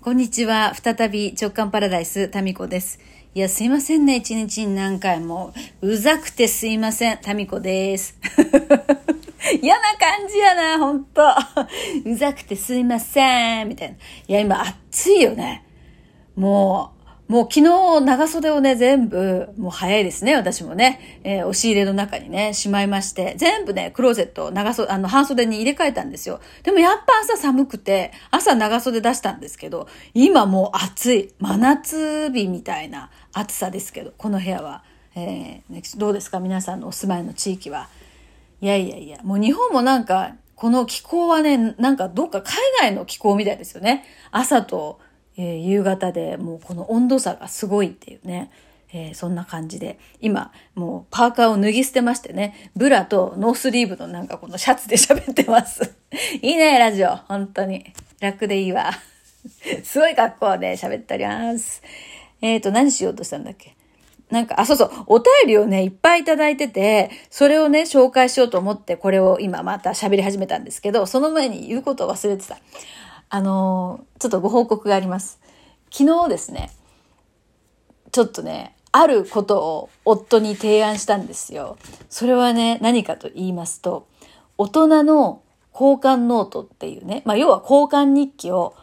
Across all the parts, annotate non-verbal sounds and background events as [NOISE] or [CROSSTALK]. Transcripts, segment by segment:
こんにちは。再び直感パラダイス、タミコです。いや、すいませんね。一日に何回も。うざくてすいません。タミコです。[LAUGHS] 嫌な感じやな、ほんと。[LAUGHS] うざくてすいません。みたいな。いや、今暑いよね。もう、もう昨日長袖をね、全部、もう早いですね、私もね、えー押し入れの中にね、しまいまして、全部ね、クローゼット、長袖、あの、半袖に入れ替えたんですよ。でもやっぱ朝寒くて、朝長袖出したんですけど、今もう暑い、真夏日みたいな暑さですけど、この部屋は。えーどうですか？皆さんのお住まいの地域は。いやいやいや、もう日本もなんか、この気候はね、なんかどっか海外の気候みたいですよね。朝と、えー夕方でもうこの温度差がすごいっていうね。えーそんな感じで、今、もうパーカーを脱ぎ捨てましてね、ブラとノースリーブのなんかこのシャツで喋ってます。[LAUGHS] いいね、ラジオ。本当に。楽でいいわ。[LAUGHS] すごい格好で喋っております。えっ、と、何しようとしたんだっけ？なんか、あ、そうそう、お便りをね、いっぱいいただいてて、それをね、紹介しようと思って、これを今また喋り始めたんですけど、その前に言うことを忘れてた。あのーちょっとご報告があります。昨日ですね、ちょっとね、あることを夫に提案したんですよ。それはね、何かと言いますと、大人の交換ノートっていうね、まあ要は交換日記を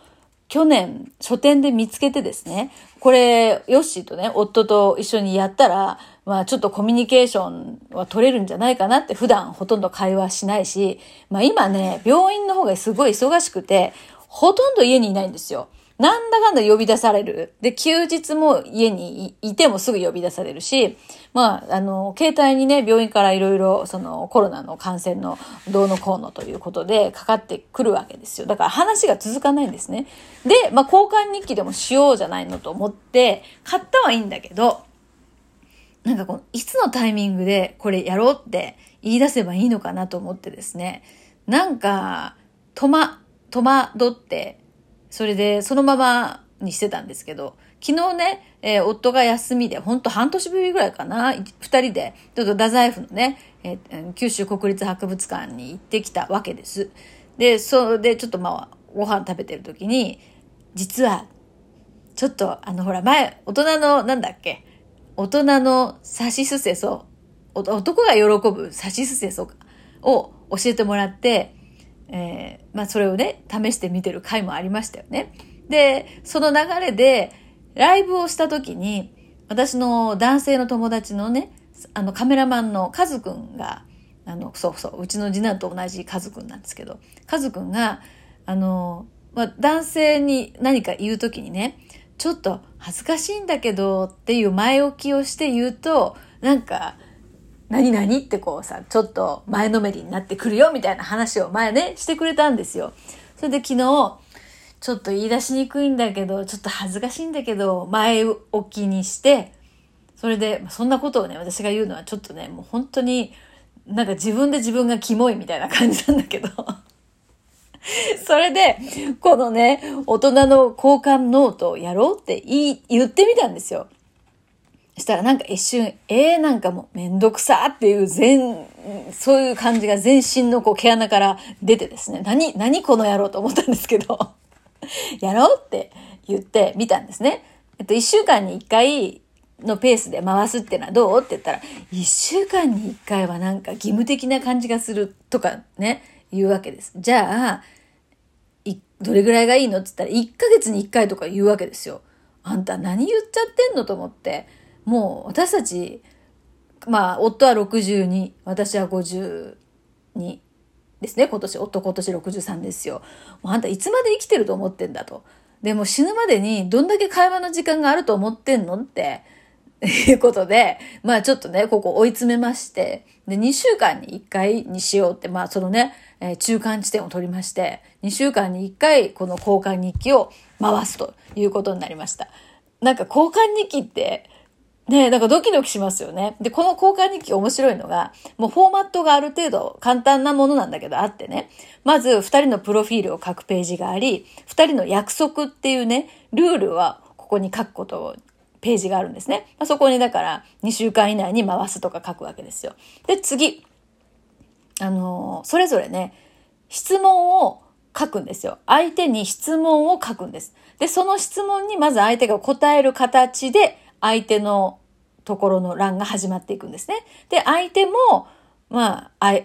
去年書店で見つけてですね、これ、ヨッシーとね、夫と一緒にやったら、まあちょっとコミュニケーションは取れるんじゃないかなって普段ほとんど会話しないし、まあ今ね、病院の方がすごい忙しくて、ほとんど家にいないんですよ。なんだかんだ呼び出される。で、休日も家にいてもすぐ呼び出されるし、まあ、あの、携帯にね、病院からいろいろ、その、コロナの感染のどうのこうのということで、かかってくるわけですよ。だから話が続かないんですね。で、まあ、交換日記でもしようじゃないのと思って、買ったはいいんだけど、なんかこの、いつのタイミングでこれやろうって言い出せばいいのかなと思ってですね、なんか、とま、戸惑って、それでそのままにしてたんですけど、昨日ね、えー夫が休みで、ほんと半年ぶりぐらいかな、い二人で、ちょっと太宰府のね、えー九州国立博物館に行ってきたわけです。で、それでちょっとまあ、ご飯食べてる時に、実は、ちょっとあのほら前、大人の、なんだっけ、大人のサシスセソ、お男が喜ぶサシスセソを教えてもらって、えーまあそれをね、試してみてる回もありましたよね。で、その流れで、ライブをした時に、私の男性の友達のね、あのカメラマンのカズくんが、あの、そうそう、うちの次男と同じカズくんなんですけど、カズくんが、あの、まあ、男性に何か言う時にね、ちょっと恥ずかしいんだけどっていう前置きをして言うと、なんか、何々ってこうさ、ちょっと前のめりになってくるよみたいな話を前ね、してくれたんですよ。それで昨日、ちょっと言い出しにくいんだけど、ちょっと恥ずかしいんだけど、前置きにして、それで、そんなことをね、私が言うのはちょっとね、もう本当に、なんか自分で自分がキモいみたいな感じなんだけど。[LAUGHS] それで、このね、大人の交換ノートをやろうって言い、言ってみたんですよ。したらなんか一瞬、えー、なんかもうめんどくさっていう全、そういう感じが全身のこう毛穴から出てですね、何、何この野郎と思ったんですけど、[LAUGHS] やろうって言ってみたんですね。えっと、一週間に一回のペースで回すってのはどうって言ったら、一週間に一回はなんか義務的な感じがするとかね、言うわけです。じゃあ、どれぐらいがいいのって言ったら、1ヶ月に1回とか言うわけですよ。あんた何言っちゃってんのと思って。もう私たち、まあ、夫は62、私は52ですね。今年、夫今年63ですよ。もうあんたいつまで生きてると思ってんだと。でも死ぬまでにどんだけ会話の時間があると思ってんのって、いうことで、まあちょっとね、ここ追い詰めまして、で、2週間に1回にしようって、まあそのね、えー中間地点を取りまして、2週間に1回この交換日記を回すということになりました。なんか交換日記って、ねなんかドキドキしますよね。で、この交換日記面白いのが、もうフォーマットがある程度簡単なものなんだけどあってね、まず二人のプロフィールを書くページがあり、二人の約束っていうね、ルールはここに書くことをページがあるんですね。まあそこにだから2週間以内に回すとか書くわけですよ。で、次。あのーそれぞれね、質問を書くんですよ。相手に質問を書くんです。で、その質問にまず相手が答える形で、相手のところの欄が始まっていくんですね。で、相手も、まあ、あ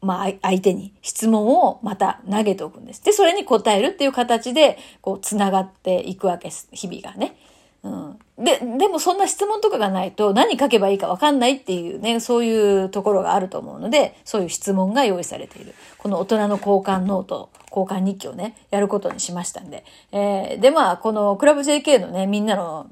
まあ、相手に質問をまた投げておくんです。で、それに答えるっていう形で、こう、つながっていくわけです。日々がね。うん。で、でもそんな質問とかがないと何書けばいいかわかんないっていうね、そういうところがあると思うので、そういう質問が用意されている。この大人の交換ノート、交換日記をね、やることにしましたんで。えー、で、まあ、このクラブ JK のね、みんなの、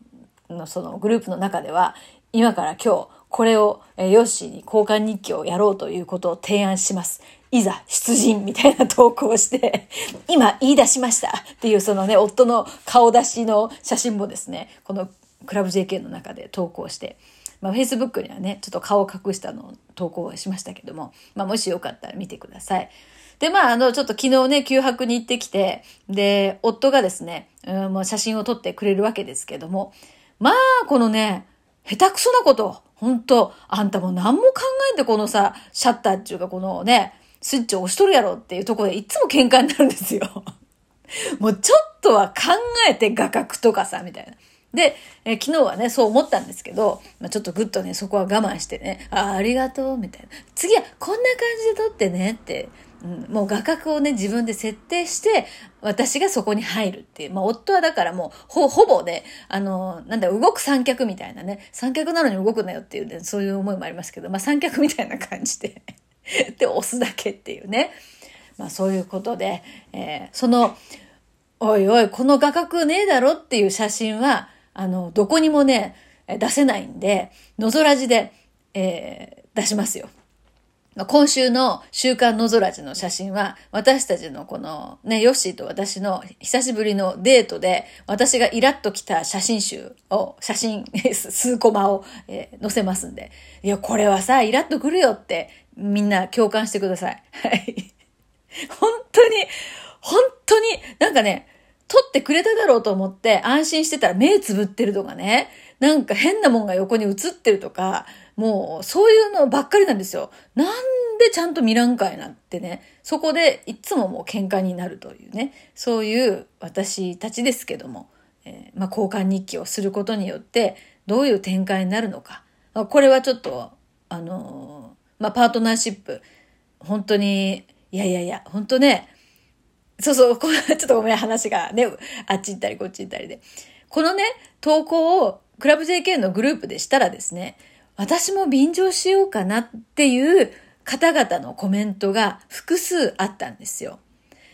のそのグループの中では、今から今日、これを、え、ヨッシーに交換日記をやろうということを提案します。いざ出陣みたいな投稿をして、[LAUGHS] 今言い出しましたっていうそのね、夫の顔出しの写真もですね、このクラブ JK の中で投稿して、まあ、Facebook にはね、ちょっと顔を隠したのを投稿しましたけども、まあ、もしよかったら見てください。で、まあ、あの、ちょっと昨日ね、休泊に行ってきて、で、夫がですね、うん、もう写真を撮ってくれるわけですけども、まあ、このね、下手くそなこと、本当あんたも何も考えてこのさ、シャッターっていうかこのね、スイッチを押しとるやろっていうとこでいつも喧嘩になるんですよ。[LAUGHS] もうちょっとは考えて画角とかさ、みたいな。で、え昨日はね、そう思ったんですけど、まあ、ちょっとぐっとね、そこは我慢してね、あ、ありがとう、みたいな。次はこんな感じで撮ってねって、うん、もう画角をね、自分で設定して、私がそこに入るっていう。まあ、夫はだからもう、ほ、ほぼね、あの、なんだ、動く三脚みたいなね、三脚なのに動くなよっていうね、そういう思いもありますけど、まあ、三脚みたいな感じで [LAUGHS] で、押すだけっていうね。まあ、そういうことで、えー、その、おいおい、この画角ねえだろっていう写真は、あの、どこにもね、出せないんで、のぞらじで、えー、出しますよ。今週の週刊のぞらじの写真は、私たちのこのね、ヨッシーと私の久しぶりのデートで、私がイラッと来た写真集を、写真 [LAUGHS] 数コマを、えー、載せますんで。いや、これはさ、イラッとくるよって、みんな共感してください。はい。[LAUGHS] 本当に、本当に、なんかね、撮ってくれただろうと思って安心してたら目つぶってるとかね、なんか変なもんが横に映ってるとか、もうそういうのばっかりなんですよ。なんでちゃんと見らんかいなってね、そこでいつももう喧嘩になるというね、そういう私たちですけども、えー、まあ交換日記をすることによってどういう展開になるのかあ。これはちょっと、あのー、まあパートナーシップ、本当に、いやいやいや、本当ね、そうそう、こ [LAUGHS] ちょっとごめん、話がね、あっち行ったりこっち行ったりで。このね、投稿をクラブ JK のグループでしたらですね、私も便乗しようかなっていう方々のコメントが複数あったんですよ。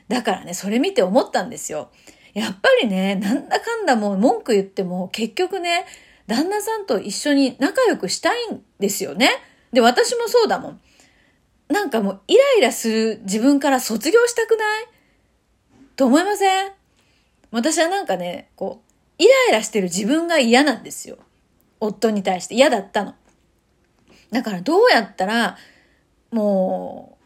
だからね、それ見て思ったんですよ。やっぱりね、なんだかんだもう文句言っても結局ね、旦那さんと一緒に仲良くしたいんですよね。で、私もそうだもん。なんかもうイライラする自分から卒業したくない？と思いません？私はなんかね、こう、イライラしてる自分が嫌なんですよ。夫に対して嫌だったの。だからどうやったら、も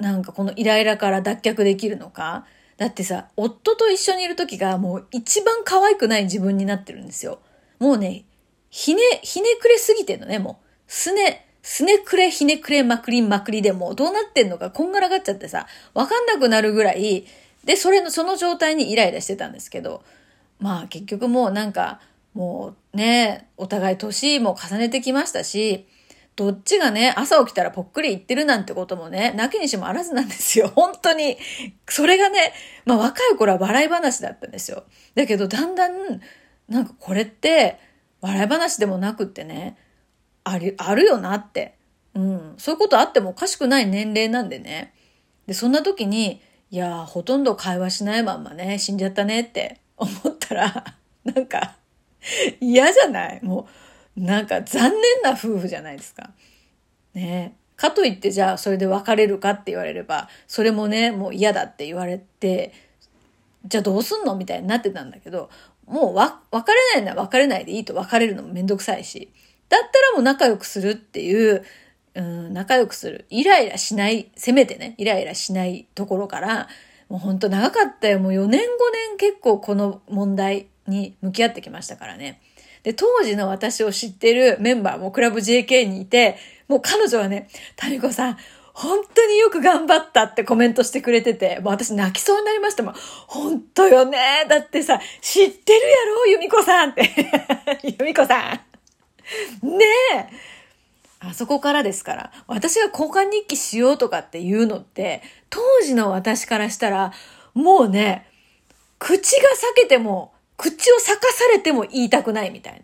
う、なんかこのイライラから脱却できるのか。だってさ、夫と一緒にいる時がもう一番可愛くない自分になってるんですよ。もうね、ひね、ひねくれすぎてんのね、もう。すね、すねくれひねくれまくりまくりでもうどうなってんのかこんがらがっちゃってさ、わかんなくなるぐらい、で、それの、その状態にイライラしてたんですけど、まあ結局もうなんか、もうね、お互い年も重ねてきましたし、どっちがね、朝起きたらぽっくり言ってるなんてこともね、なきにしもあらずなんですよ。[LAUGHS] 本当に。それがね、まあ若い頃は笑い話だったんですよ。だけどだんだん、なんかこれって、笑い話でもなくってね、ある、あるよなって。うん。そういうことあってもおかしくない年齢なんでね。で、そんな時に、いやほとんど会話しないまんまね、死んじゃったねって思ったら、なんか、嫌じゃない？もう、なんか残念な夫婦じゃないですか。ねかといってじゃあそれで別れるかって言われれば、それもね、もう嫌だって言われて、じゃあどうすんのみたいになってたんだけど、もうわ、別れないなら別れないでいいと別れるのもめんどくさいし、だったらもう仲良くするっていう、うん、仲良くする。イライラしない、せめてね、イライラしないところから、もうほんと長かったよ。もう4年5年結構この問題に向き合ってきましたからね。で、当時の私を知ってるメンバーもクラブ JK にいて、もう彼女はね、タミコさん、本当によく頑張ったってコメントしてくれてて、もう私泣きそうになりましたもん。本当よね。だってさ、知ってるやろ、由美子さんって。由美子さん。ねえ。あそこからですから。私が交換日記しようとかっていうのって、当時の私からしたら、もうね、口が裂けても、口を裂かされても言いたくないみたいな。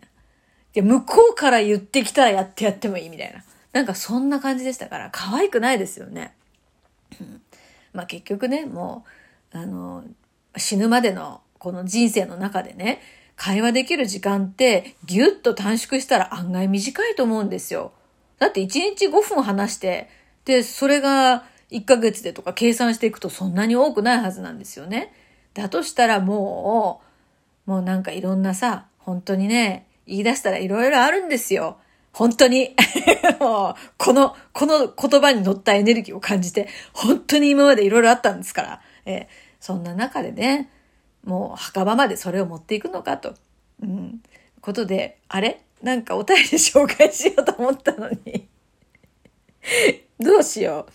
で、向こうから言ってきたらやってやってもいいみたいな。なんかそんな感じでしたから、可愛くないですよね。まあ結局ね、もう、あの、死ぬまでのこの人生の中でね、会話できる時間ってギュッと短縮したら案外短いと思うんですよ。だって1日5分話して、で、それが1ヶ月でとか計算していくとそんなに多くないはずなんですよね。だとしたらもう、もうなんかいろんなさ、本当にね、言い出したらいろいろあるんですよ。本当に、[LAUGHS] もう、この、この言葉に乗ったエネルギーを感じて、本当に今までいろいろあったんですから、えー、そんな中でね、もう墓場までそれを持っていくのかと、うん、ことで、あれ？なんかお便り紹介しようと思ったのにどうしよ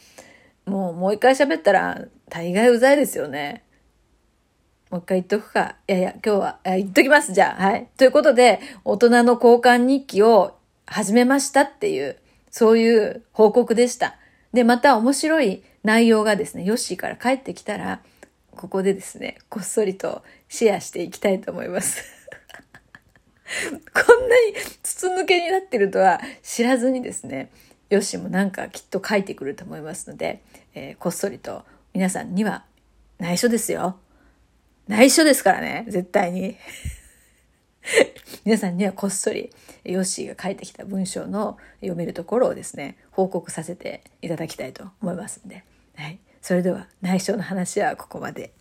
う。もう、もう一回喋ったら、大概うざいですよね。もう一回言っとくか。いやいや、今日は、言っときます、じゃあ。はい。ということで、大人の交換日記を始めましたっていう、そういう報告でした。で、また面白い内容がですね、ヨッシーから帰ってきたら、ここでですね、こっそりとシェアしていきたいと思います。[LAUGHS] こんなに筒抜けになってるとは知らずにですね、ヨッシーもなんかきっと書いてくると思いますので、えー、こっそりと皆さんには内緒ですよ。内緒ですからね、絶対に。皆さんにはこっそりヨッシーが書いてきた文章の読めるところをですね報告させていただきたいと思いますんで、はい、それでは内緒の話はここまで。